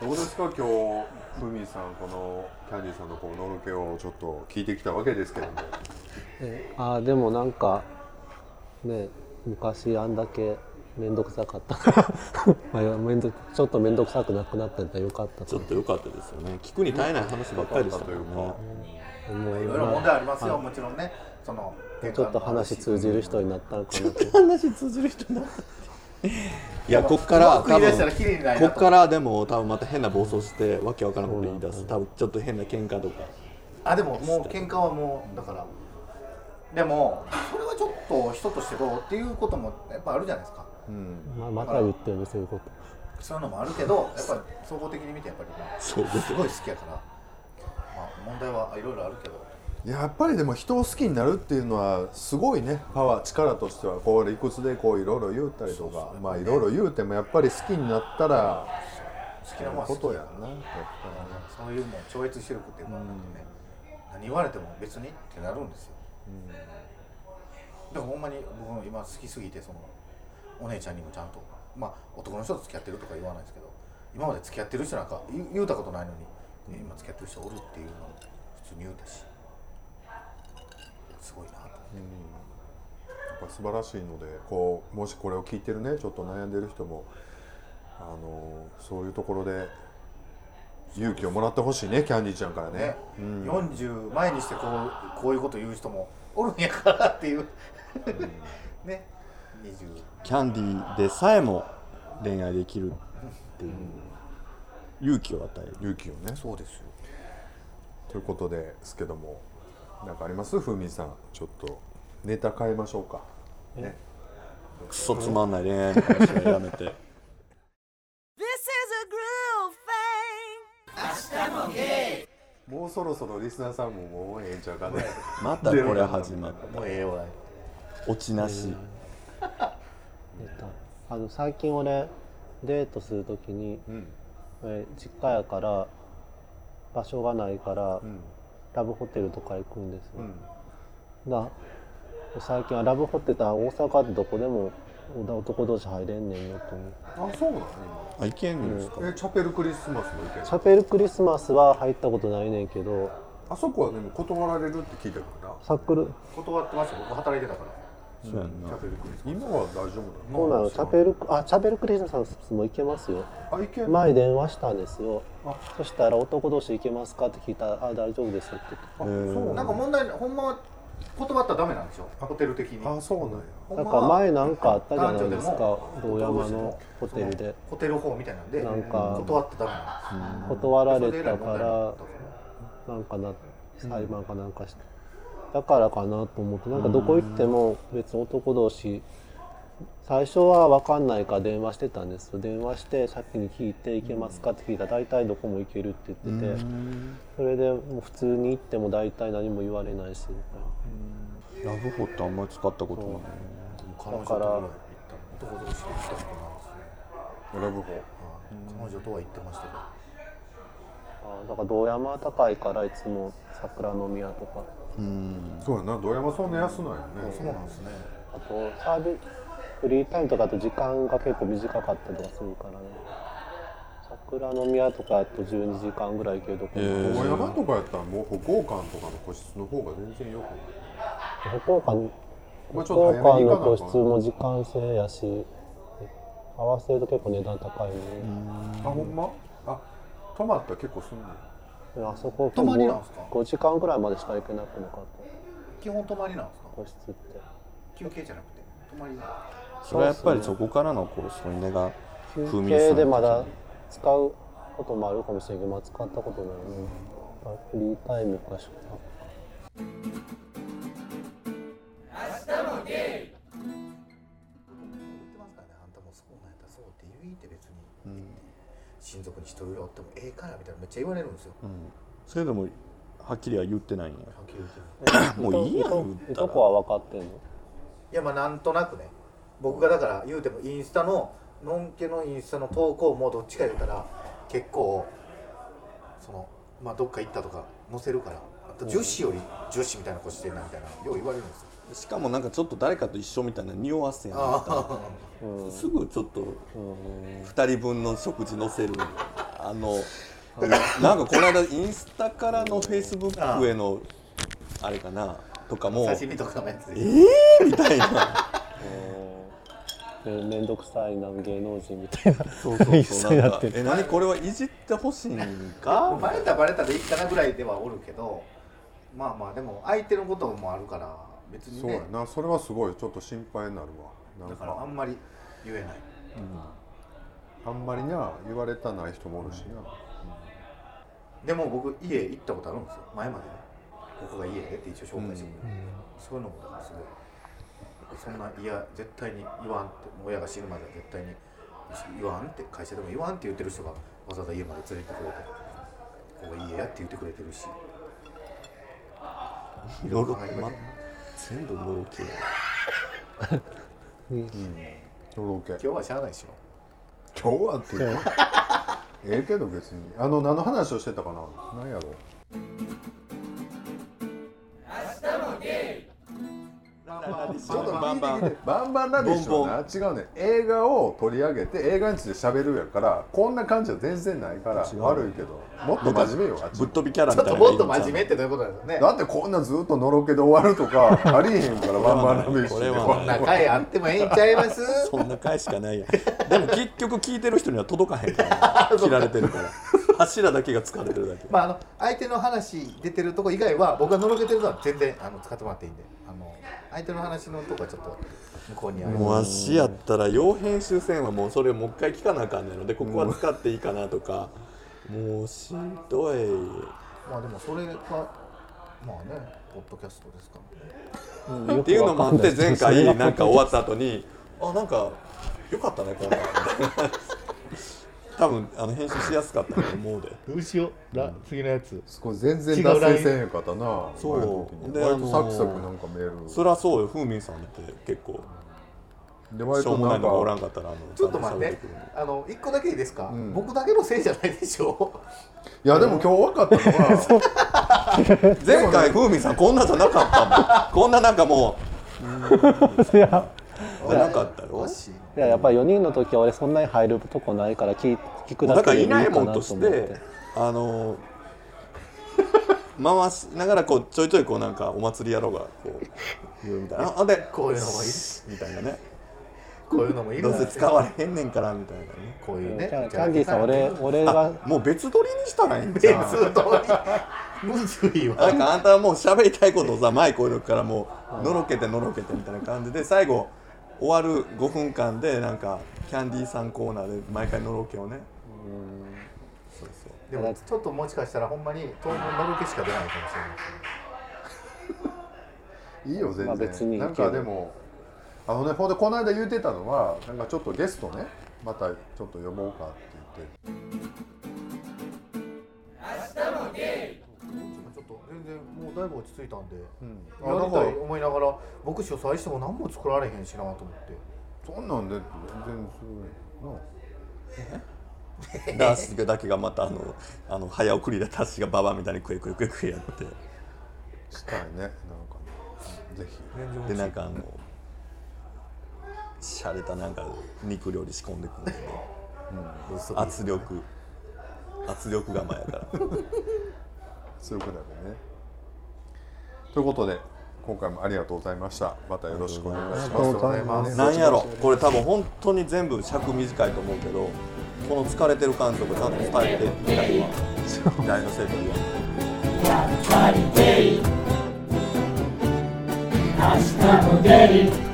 どうですか？今日ふみさんこのキャンディーさんのこうのろけをちょっと聞いてきたわけですけども。えあーでもなんかね昔あんだけ面倒くさかった。まあいや面倒ちょっと面倒くさくなくなったんだよかったちょっと良かったですよね。聞くに耐えない話ばっかりでしたもんね。もういろいろ問題ありますよ。もちろんね。そのちょっと話通じる人になったのかなと。話通じる人になったいやこっから多分こっからでも多分また変な暴走してわけわからんこと言い出す。多分ちょっと変な喧嘩とか。あでももう喧嘩はもうだからでもそれはちょっと人としてどうっていうこともやっぱあるじゃないですか。ままた言ってるそういうこと。そういうのもあるけどやっぱり総合的に見てやっぱりそうですすごい好きやから。まあ問題はいろいろあるけどやっぱりでも人を好きになるっていうのはすごいね。パワー力としてはこう理屈でこういろいろ言うたりとか。まあいろいろ言うてもやっぱり好きになったら好きなことやんなやっそういうもん超越視力っていうかなんかね。何言われても別にってなるんですよ。だからほんまに僕も今好きすぎてそのお姉ちゃんにもちゃんと。まあ男の人と付き合ってるとか言わないですけど。今まで付き合ってる人なんか言うたことないのに、ね今付き合ってる人おるっていうのを普通に言うたしすごいなと思って。ぱ素晴らしいのでこうもしこれを聞いてるねちょっと悩んでる人もあのそういうところで勇気をもらってほしいねキャンディーちゃんからね。ね、40前にしてこうこういうこと言う人もおるんやからっていう、ね。20キャンディーでさえも恋愛できるっていう。勇気を与える。勇気をね。そうですよ。ということですけども何かあります？ふみさんちょっとネタ変えましょうか。ね。クソつまんない恋愛の話はやめて。This is a groove thing. もうそろそろリスナーさんももうええんちゃうかね。またこれ始まった。もうええわ落ちなし。えっとあの最近俺デートするときに、え実家やから場所がないから、ラブホテルとか行くんですよ、だ最近はラブホテルは大阪ってどこでも男同士入れんねんよと思う。あそうなのあいけんんですか？今えチャペルクリスマスも行けるチャペルクリスマスは入ったことないねんけど。あそこはでも断られるって聞いたから。サックル。断ってました僕働いてたからそうやんな。チャペルクリスマス今は大丈夫なそうなの。チャペルクあチャペルクリスマスも行けますよ。あ行ける前電話したんですよ。そしたら男同士行けますかって聞いたらあ大丈夫ですって言って。あそう。なんか問題ほんまは断ったらダメなんでしょホテル的に。あそうなんや。ほんから前なんかあったじゃないですか。男堂山のホテルで。ホテル法みたいなんでなんか断ってダメなん。です断られたからなんかな裁判かなんかしてだからかなと思ってなんかどこ行っても別に男同士最初は分かんないから電話してたんですよ。電話して先に聞いて「行けますか?」って聞いた。ら大体どこも行けるって言っててそれでもう普通に行っても大体何も言われないしみたいな。ラブホってあんまり使ったことない。彼女とは行った男同士で行ったことないですねラブホ。彼女とは言ってましたけど。あだから堂山高いからいつも桜の宮とかそうやな堂山そんな安ないよね。そうなんですね。あとサービフリータイムとかだと時間が結構短かったりとかするからね。桜の宮とかだと12時間ぐらい行けるところ。もあるし堂山とかやったらもう歩行館とかの個室の方が全然よくない？歩行館歩行館の個室も時間制やし合わせると結構値段高いね。あほんま？あ泊まったら結構すんねん。であそこ泊まりなんすか？5, 時間ぐらいまでしか行けなくなかった。基本泊まりなんですか？個室って。休憩じゃなくて？泊まりそれはやっぱりそこからのこう添い寝が休憩でまだ使うこともあるかもしれんけど、まあ、使ったことないね、フリータイムかしら親族に一人おってもええからみたいなめっちゃ言われるんですよ、それでもはっきりは言ってないんや。はっきり言ってもういいやんと言っは分かってんの？いやまあなんとなくね僕がだから言うてもインスタののんけのインスタの投稿もどっちか言うたら結構そのまあどっか行ったとか載せるからあと女子より女子みたいな子してんなみたいなよう言われるんですよしかもなんかちょっと誰かと一緒みたいな匂わせやな。すぐちょっと2人分の食事載せる。あのなんかこの間インスタからのフェイスブックへのあれかなとかも。刺身とかのやつ。でえー？みたいな。で面倒くさいな芸能人みたいな。そうそう一そう。なんか え何これはいじってほしいんか？バレたバレたでいいかなぐらいではおるけどまあまあでも相手のこともあるから別にそうやねな。それはすごい。ちょっと心配になるわ。なだんか。からあんまり言えない。あんまりな言われたない人もおるしな、でも僕家行ったことあるんですよ。前までね。ここが家でって一応紹介してくれる、そういうのもだからすごい。そんないや絶対に言わんって親が死ぬまでは絶対に言わんって会社でも言わんって言ってる人がわざわざ家まで連れてくれて。ここが家やって言ってくれてるし。いろいろ考えて全部のろけのろけ。今日はしゃあないでしょ。今日はっていうか。ええけど別に。あの何の話をしてたかな？何やろちょっとバンバン。バンバンラビッシュはな。違うね。映画を取り上げて映画について喋るやからこんな感じは全然ないから悪いけど。もっと真面目よあっちぶっ飛びキャラみちょたいなのっともっと真面目ってどういうことですよね。だってこんなずっとのろけで終わるとかありえへんからバンバンラビッシュでこんな回あってもええんちゃいます？そんな回しかないやん。でも結局聞いてる人には届かへんから。切られてるから。柱だけが疲れてるだけまあ、あの相手の話出てるとこ以外は僕がのろけてるのは全然あの使ってもらっていいんで相手の話のとこはちょっと向こうにある。もうわしやったら要編集戦はもうそれをもう一回聞かなあかんねんのでここは使っていいかなとか。もうしんどい。まあでもそれがまあねポッドキャストですから。ねっていうのもあって前回なんか終わった後にあなんかよかったねこんなんみたいな多分あの編集しやすかったと思うで。どうしよう。ら次のやつ。これ全然脱線せんへんかったな。そう。で割とあのーサクサクなんかメール。そりゃそうよふうみんさんって結構。で割しょうもなとないんのがおらんかかったらあのちょっと待って。あの一個だけいいですか、ん。僕だけのせいじゃないでしょ？いやでも今日分かったのは 前回ふうみんさんこんなじゃなかったもん。こんななんかもいやうじゃなかったろ？いいややっぱり4人の時は俺そんなに入るとこないから聞聞くだけでいいかなとないもんとし思っててあの 回しながらこうちょいちょいこうなんかお祭りやろうがこう言うみたいな。あでこういうのもいいみたいなね。こういうのもいいどうせ使われへんねんからみたいなね。こういうね。キャンディーさん俺俺があもう別撮りにしたらいいんじ別ゃん通り。むずいわ。なんかあんたはもう喋りたいことをさマイク置いとくからもうのろけてのろけてみたいな感じで最後終わる5分間でなんかキャンディーさんコーナーで毎回のろけをね。そうそう。でもちょっともしかしたらほんまに当分のろけしか出ないかもしれないいいよ全然、まあ別になんかでもあのねほんでこの間言ってたのはなんかちょっとゲストねまたちょっと読もうかって言って全然もうだいぶ落ち着いたんで、あやりたい。だから思いながら僕主催しても何も作られへんしなと思って。そんなんで全然すごいな。ダースだけがまたあのあの早送りでタッシがババアみたいにクイクイクイクイやって。したいね。なんかね。ぜひ。でなんかあの洒落たなんか肉料理仕込んでくるん。で、圧力。圧力釜やから強くなるね。ということで今回もありがとうございました。またよろしくお願いします。ありがとうございます。なんやろ。これ多分本当に全部尺短いと思うけどこの疲れてる感じとかちゃんと伝えていきたいわ。大の生徒には。明日も出る